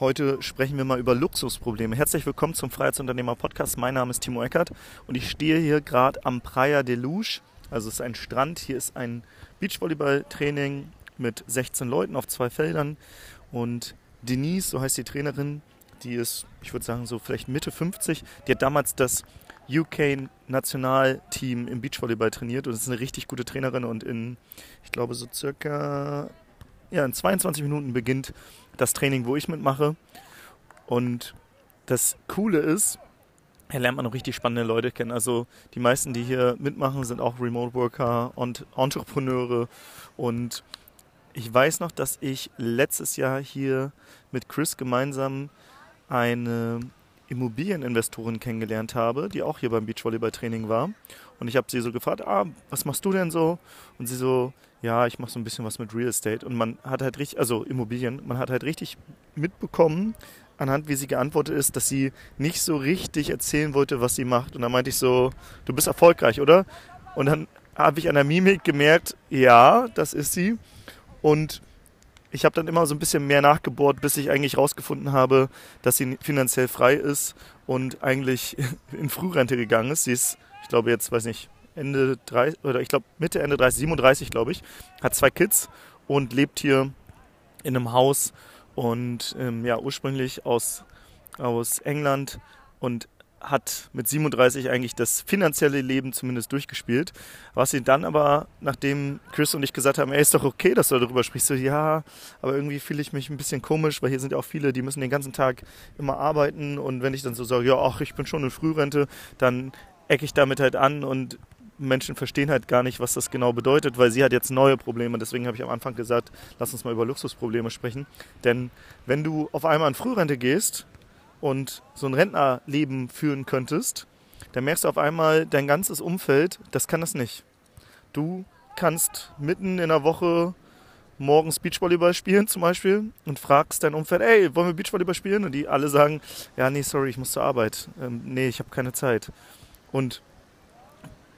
Heute sprechen wir mal über Luxusprobleme. Herzlich willkommen zum Freiheitsunternehmer Podcast. Mein Name ist Timo Eckert und ich stehe hier gerade am Praia de Luge. Also es ist ein Strand. Hier ist ein Beachvolleyball-Training mit 16 Leuten auf zwei Feldern. Und Denise, so heißt die Trainerin, die ist, ich würde sagen, so vielleicht Mitte 50. Die hat damals das UK-Nationalteam im Beachvolleyball trainiert und ist eine richtig gute Trainerin und in, ich glaube, so circa ja, in 22 Minuten beginnt das Training, wo ich mitmache. Und das Coole ist, hier lernt man noch richtig spannende Leute kennen. Also die meisten, die hier mitmachen, sind auch Remote Worker und Entrepreneure. Und ich weiß noch, dass ich letztes Jahr hier mit Chris gemeinsam eine Immobilieninvestorin kennengelernt habe, die auch hier beim Beachvolleyball-Training war. Und ich habe sie so gefragt, ah, was machst du denn so? Und sie so, ja, ich mache so ein bisschen was mit Real Estate. Und man hat halt richtig, also Immobilien, man hat halt richtig mitbekommen, anhand wie sie geantwortet ist, dass sie nicht so richtig erzählen wollte, was sie macht. Und dann meinte ich so, du bist erfolgreich, oder? Und dann habe ich an der Mimik gemerkt, ja, das ist sie. Und ich habe dann immer so ein bisschen mehr nachgebohrt, bis ich eigentlich rausgefunden habe, dass sie finanziell frei ist und eigentlich in Frührente gegangen ist. Sie ist ich glaube jetzt, weiß nicht, Ende 30, oder ich glaube Mitte, Ende 30, 37 glaube ich, hat zwei Kids und lebt hier in einem Haus und ähm, ja, ursprünglich aus, aus England und hat mit 37 eigentlich das finanzielle Leben zumindest durchgespielt. Was sie dann aber, nachdem Chris und ich gesagt haben, ey, ist doch okay, dass du darüber sprichst, so ja, aber irgendwie fühle ich mich ein bisschen komisch, weil hier sind ja auch viele, die müssen den ganzen Tag immer arbeiten und wenn ich dann so sage, ja, ach, ich bin schon in Frührente, dann ecke ich damit halt an und Menschen verstehen halt gar nicht, was das genau bedeutet, weil sie hat jetzt neue Probleme. Deswegen habe ich am Anfang gesagt, lass uns mal über Luxusprobleme sprechen. Denn wenn du auf einmal in Frührente gehst und so ein Rentnerleben führen könntest, dann merkst du auf einmal, dein ganzes Umfeld, das kann das nicht. Du kannst mitten in der Woche morgens Beachvolleyball spielen zum Beispiel und fragst dein Umfeld, ey, wollen wir Beachvolleyball spielen? Und die alle sagen, ja, nee, sorry, ich muss zur Arbeit. Ähm, nee, ich habe keine Zeit. Und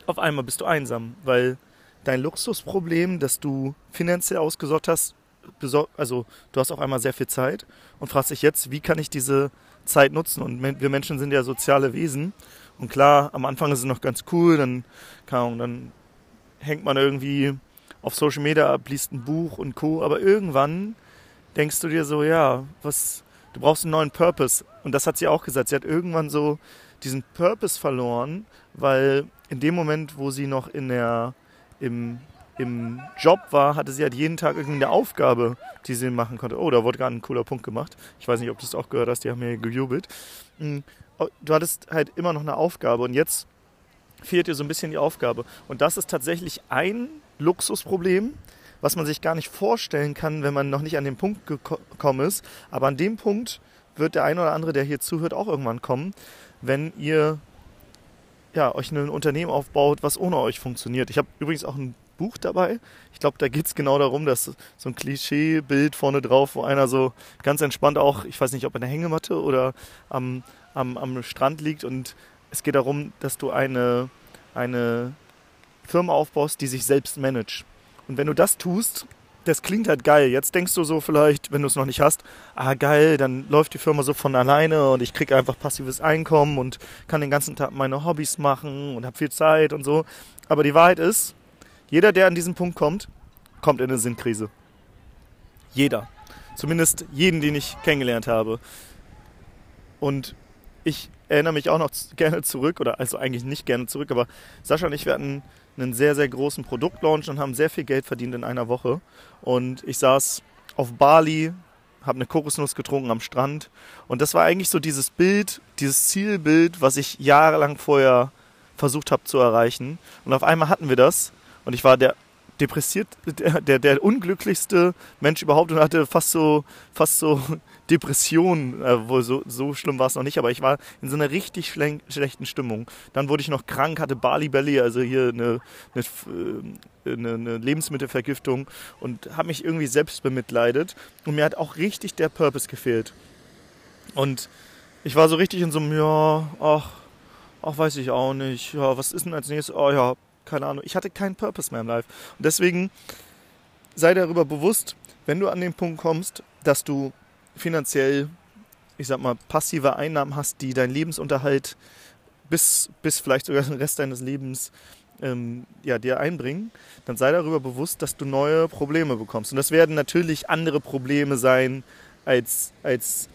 auf einmal bist du einsam, weil dein Luxusproblem, das du finanziell ausgesorgt hast, also du hast auf einmal sehr viel Zeit und fragst dich jetzt, wie kann ich diese Zeit nutzen? Und wir Menschen sind ja soziale Wesen. Und klar, am Anfang ist es noch ganz cool, dann, Ahnung, dann hängt man irgendwie auf Social Media ab, liest ein Buch und Co. Aber irgendwann denkst du dir so, ja, was, du brauchst einen neuen Purpose. Und das hat sie auch gesagt. Sie hat irgendwann so diesen Purpose verloren, weil in dem Moment, wo sie noch in der, im, im Job war, hatte sie halt jeden Tag irgendeine Aufgabe, die sie machen konnte. Oh, da wurde gerade ein cooler Punkt gemacht. Ich weiß nicht, ob du es auch gehört hast, die haben mir gejubelt. Oh, du hattest halt immer noch eine Aufgabe und jetzt fehlt dir so ein bisschen die Aufgabe. Und das ist tatsächlich ein Luxusproblem, was man sich gar nicht vorstellen kann, wenn man noch nicht an den Punkt gekommen ist. Aber an dem Punkt wird der eine oder andere, der hier zuhört, auch irgendwann kommen, wenn ihr ja, euch ein Unternehmen aufbaut, was ohne euch funktioniert. Ich habe übrigens auch ein Buch dabei. Ich glaube, da geht es genau darum, dass so ein Klischeebild vorne drauf, wo einer so ganz entspannt auch, ich weiß nicht, ob in der Hängematte oder am, am, am Strand liegt. Und es geht darum, dass du eine, eine Firma aufbaust, die sich selbst managt. Und wenn du das tust, das klingt halt geil. Jetzt denkst du so vielleicht, wenn du es noch nicht hast, ah geil, dann läuft die Firma so von alleine und ich kriege einfach passives Einkommen und kann den ganzen Tag meine Hobbys machen und habe viel Zeit und so. Aber die Wahrheit ist, jeder, der an diesen Punkt kommt, kommt in eine Sinnkrise. Jeder. Zumindest jeden, den ich kennengelernt habe. Und ich erinnere mich auch noch gerne zurück, oder also eigentlich nicht gerne zurück, aber Sascha und ich, wir hatten einen sehr, sehr großen Produktlaunch und haben sehr viel Geld verdient in einer Woche. Und ich saß auf Bali, habe eine Kokosnuss getrunken am Strand. Und das war eigentlich so dieses Bild, dieses Zielbild, was ich jahrelang vorher versucht habe zu erreichen. Und auf einmal hatten wir das. Und ich war der depressiert, der, der, der unglücklichste Mensch überhaupt und hatte fast so, fast so Depressionen, äh, wohl so, so schlimm war es noch nicht, aber ich war in so einer richtig schlechten Stimmung. Dann wurde ich noch krank, hatte Bali Belly, also hier eine, eine, äh, eine, Lebensmittelvergiftung und habe mich irgendwie selbst bemitleidet und mir hat auch richtig der Purpose gefehlt. Und ich war so richtig in so einem, ja, ach, ach, weiß ich auch nicht, ja, was ist denn als nächstes? Oh ja, keine Ahnung. Ich hatte keinen Purpose mehr im Life. Und deswegen sei darüber bewusst, wenn du an den Punkt kommst, dass du finanziell ich sag mal, passive Einnahmen hast, die deinen Lebensunterhalt bis, bis vielleicht sogar den Rest deines Lebens ähm, ja, dir einbringen, dann sei darüber bewusst, dass du neue Probleme bekommst. Und das werden natürlich andere Probleme sein, als, als,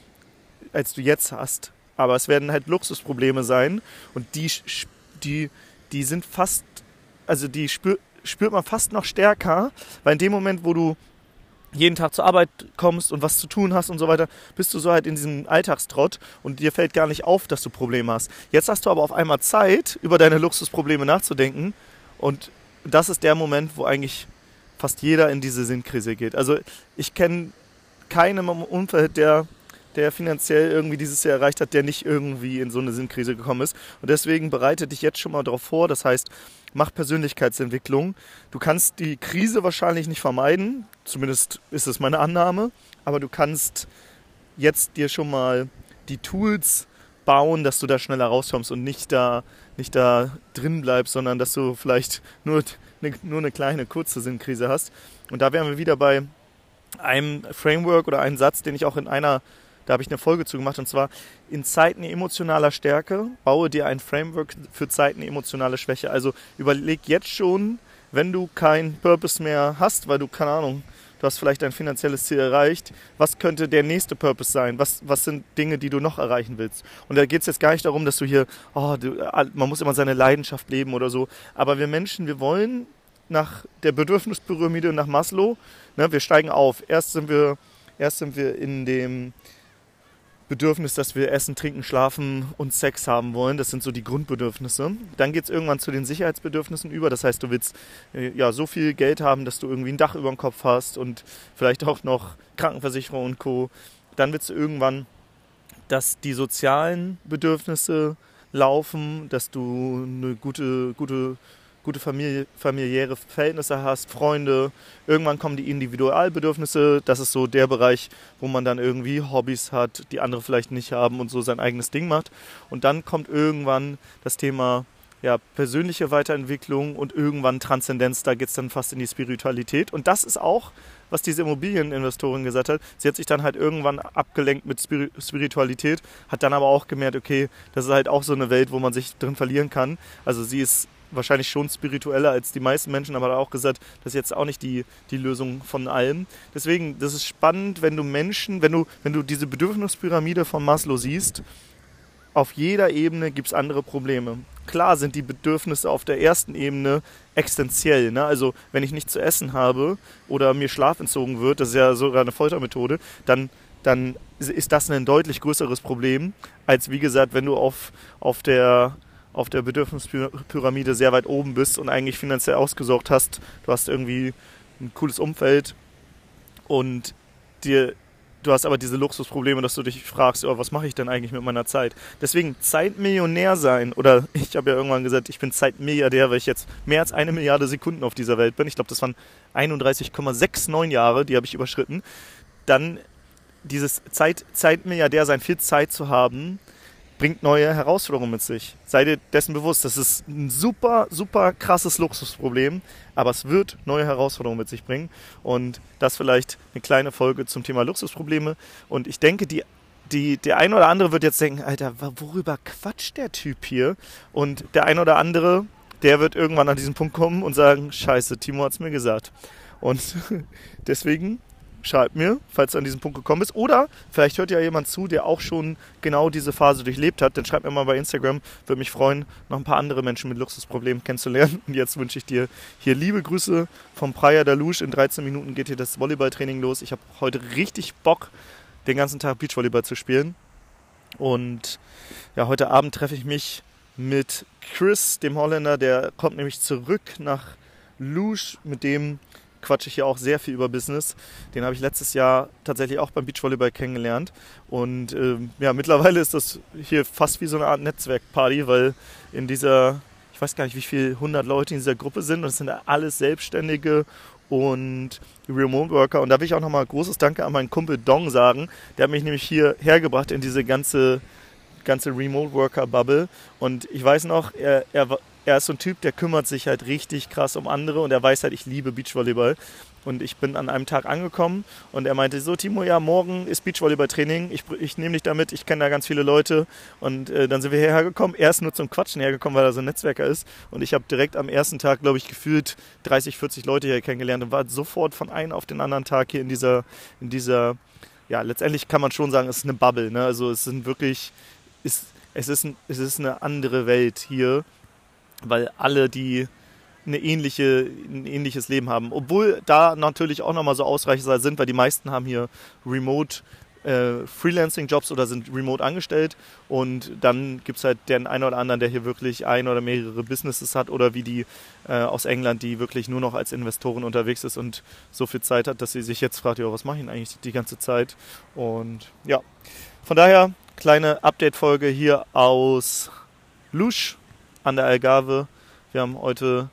als du jetzt hast. Aber es werden halt Luxusprobleme sein und die, die, die sind fast, also die spür, spürt man fast noch stärker, weil in dem Moment, wo du jeden Tag zur Arbeit kommst und was zu tun hast und so weiter, bist du so halt in diesem Alltagstrott und dir fällt gar nicht auf, dass du Probleme hast. Jetzt hast du aber auf einmal Zeit, über deine Luxusprobleme nachzudenken und das ist der Moment, wo eigentlich fast jeder in diese Sinnkrise geht. Also ich kenne keinen im Umfeld, der, der finanziell irgendwie dieses Jahr erreicht hat, der nicht irgendwie in so eine Sinnkrise gekommen ist. Und deswegen bereite dich jetzt schon mal darauf vor. Das heißt, mach Persönlichkeitsentwicklung. Du kannst die Krise wahrscheinlich nicht vermeiden, zumindest ist es meine Annahme, aber du kannst jetzt dir schon mal die Tools bauen, dass du da schneller rauskommst und nicht da, nicht da drin bleibst, sondern dass du vielleicht nur, eine, nur eine kleine, kurze Sinnkrise hast. Und da wären wir wieder bei einem Framework oder einem Satz, den ich auch in einer da habe ich eine Folge zu gemacht und zwar in Zeiten emotionaler Stärke baue dir ein Framework für Zeiten emotionale Schwäche. Also überleg jetzt schon, wenn du keinen Purpose mehr hast, weil du, keine Ahnung, du hast vielleicht dein finanzielles Ziel erreicht, was könnte der nächste Purpose sein? Was, was sind Dinge, die du noch erreichen willst? Und da geht es jetzt gar nicht darum, dass du hier, oh, du, man muss immer seine Leidenschaft leben oder so. Aber wir Menschen, wir wollen nach der Bedürfnispyramide nach Maslow, ne, wir steigen auf. Erst sind wir, erst sind wir in dem Bedürfnis, dass wir essen, trinken, schlafen und Sex haben wollen. Das sind so die Grundbedürfnisse. Dann geht es irgendwann zu den Sicherheitsbedürfnissen über. Das heißt, du willst äh, ja, so viel Geld haben, dass du irgendwie ein Dach über dem Kopf hast und vielleicht auch noch Krankenversicherung und Co. Dann willst du irgendwann, dass die sozialen Bedürfnisse laufen, dass du eine gute, gute gute Familie, familiäre Verhältnisse hast, Freunde. Irgendwann kommen die Individualbedürfnisse. Das ist so der Bereich, wo man dann irgendwie Hobbys hat, die andere vielleicht nicht haben und so sein eigenes Ding macht. Und dann kommt irgendwann das Thema ja, persönliche Weiterentwicklung und irgendwann Transzendenz. Da geht es dann fast in die Spiritualität. Und das ist auch, was diese Immobilieninvestorin gesagt hat. Sie hat sich dann halt irgendwann abgelenkt mit Spiritualität, hat dann aber auch gemerkt, okay, das ist halt auch so eine Welt, wo man sich drin verlieren kann. Also sie ist wahrscheinlich schon spiritueller als die meisten Menschen, aber auch gesagt, das ist jetzt auch nicht die, die Lösung von allem. Deswegen, das ist spannend, wenn du Menschen, wenn du, wenn du diese Bedürfnispyramide von Maslow siehst, auf jeder Ebene gibt es andere Probleme. Klar sind die Bedürfnisse auf der ersten Ebene existenziell. Ne? Also wenn ich nichts zu essen habe oder mir Schlaf entzogen wird, das ist ja sogar eine Foltermethode, dann, dann ist das ein deutlich größeres Problem, als wie gesagt, wenn du auf, auf der auf der Bedürfnispyramide sehr weit oben bist und eigentlich finanziell ausgesorgt hast. Du hast irgendwie ein cooles Umfeld und dir, du hast aber diese Luxusprobleme, dass du dich fragst, oh, was mache ich denn eigentlich mit meiner Zeit? Deswegen Zeitmillionär sein oder ich habe ja irgendwann gesagt, ich bin Zeitmilliardär, weil ich jetzt mehr als eine Milliarde Sekunden auf dieser Welt bin. Ich glaube, das waren 31,69 Jahre, die habe ich überschritten. Dann dieses Zeit, Zeitmilliardär sein, viel Zeit zu haben, bringt neue Herausforderungen mit sich. Sei dir dessen bewusst, das ist ein super, super krasses Luxusproblem, aber es wird neue Herausforderungen mit sich bringen. Und das vielleicht eine kleine Folge zum Thema Luxusprobleme. Und ich denke, die, die, der eine oder andere wird jetzt denken, Alter, worüber quatscht der Typ hier? Und der eine oder andere, der wird irgendwann an diesen Punkt kommen und sagen, scheiße, Timo hat es mir gesagt. Und deswegen schreib mir, falls du an diesen Punkt gekommen bist. Oder vielleicht hört ja jemand zu, der auch schon genau diese Phase durchlebt hat. Dann schreib mir mal bei Instagram. Würde mich freuen, noch ein paar andere Menschen mit Luxusproblemen kennenzulernen. Und jetzt wünsche ich dir hier liebe Grüße vom Praia Dalouche. In 13 Minuten geht hier das Volleyballtraining los. Ich habe heute richtig Bock, den ganzen Tag Beachvolleyball zu spielen. Und ja, heute Abend treffe ich mich mit Chris, dem Holländer. Der kommt nämlich zurück nach Luge, mit dem quatsche ich ja auch sehr viel über Business. Den habe ich letztes Jahr tatsächlich auch beim Beachvolleyball kennengelernt. Und ähm, ja, mittlerweile ist das hier fast wie so eine Art Netzwerkparty, weil in dieser, ich weiß gar nicht, wie viele 100 Leute in dieser Gruppe sind. Und es sind alles Selbstständige und Remote Worker. Und da will ich auch nochmal großes Danke an meinen Kumpel Dong sagen. Der hat mich nämlich hier hergebracht in diese ganze ganze Remote Worker Bubble. Und ich weiß noch, er, er, er ist so ein Typ, der kümmert sich halt richtig krass um andere und er weiß halt, ich liebe Beachvolleyball. Und ich bin an einem Tag angekommen und er meinte, so Timo, ja, morgen ist Beachvolleyball-Training, ich, ich nehme dich damit, ich kenne da ganz viele Leute. Und äh, dann sind wir hierher gekommen, er ist nur zum Quatschen hergekommen, weil er so ein Netzwerker ist. Und ich habe direkt am ersten Tag, glaube ich, gefühlt 30, 40 Leute hier kennengelernt und war sofort von einem auf den anderen Tag hier in dieser, in dieser ja, letztendlich kann man schon sagen, es ist eine Bubble. Ne? Also es sind wirklich, ist, es, ist es ist eine andere Welt hier, weil alle, die eine ähnliche, ein ähnliches Leben haben. Obwohl da natürlich auch nochmal so Ausreicher sind, weil die meisten haben hier Remote äh, Freelancing-Jobs oder sind remote angestellt und dann gibt es halt den einen oder anderen, der hier wirklich ein oder mehrere Businesses hat oder wie die äh, aus England, die wirklich nur noch als Investoren unterwegs ist und so viel Zeit hat, dass sie sich jetzt fragt, ja, was mache ich eigentlich die ganze Zeit? Und ja, von daher kleine Update-Folge hier aus Lusch an der Algarve. Wir haben heute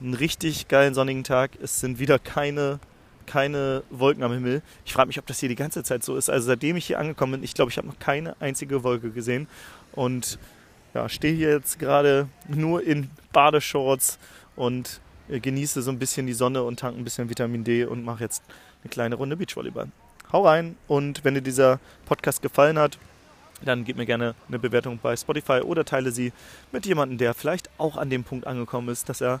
einen richtig geilen sonnigen Tag. Es sind wieder keine, keine Wolken am Himmel. Ich frage mich, ob das hier die ganze Zeit so ist. Also seitdem ich hier angekommen bin, ich glaube, ich habe noch keine einzige Wolke gesehen. Und ja, stehe hier jetzt gerade nur in Badeshorts und genieße so ein bisschen die Sonne und tanke ein bisschen Vitamin D und mache jetzt eine kleine Runde Beachvolleyball. Hau rein und wenn dir dieser Podcast gefallen hat, dann gib mir gerne eine Bewertung bei Spotify oder teile sie mit jemandem, der vielleicht auch an dem Punkt angekommen ist, dass er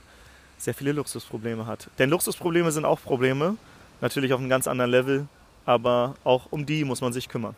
sehr viele Luxusprobleme hat. Denn Luxusprobleme sind auch Probleme, natürlich auf einem ganz anderen Level, aber auch um die muss man sich kümmern.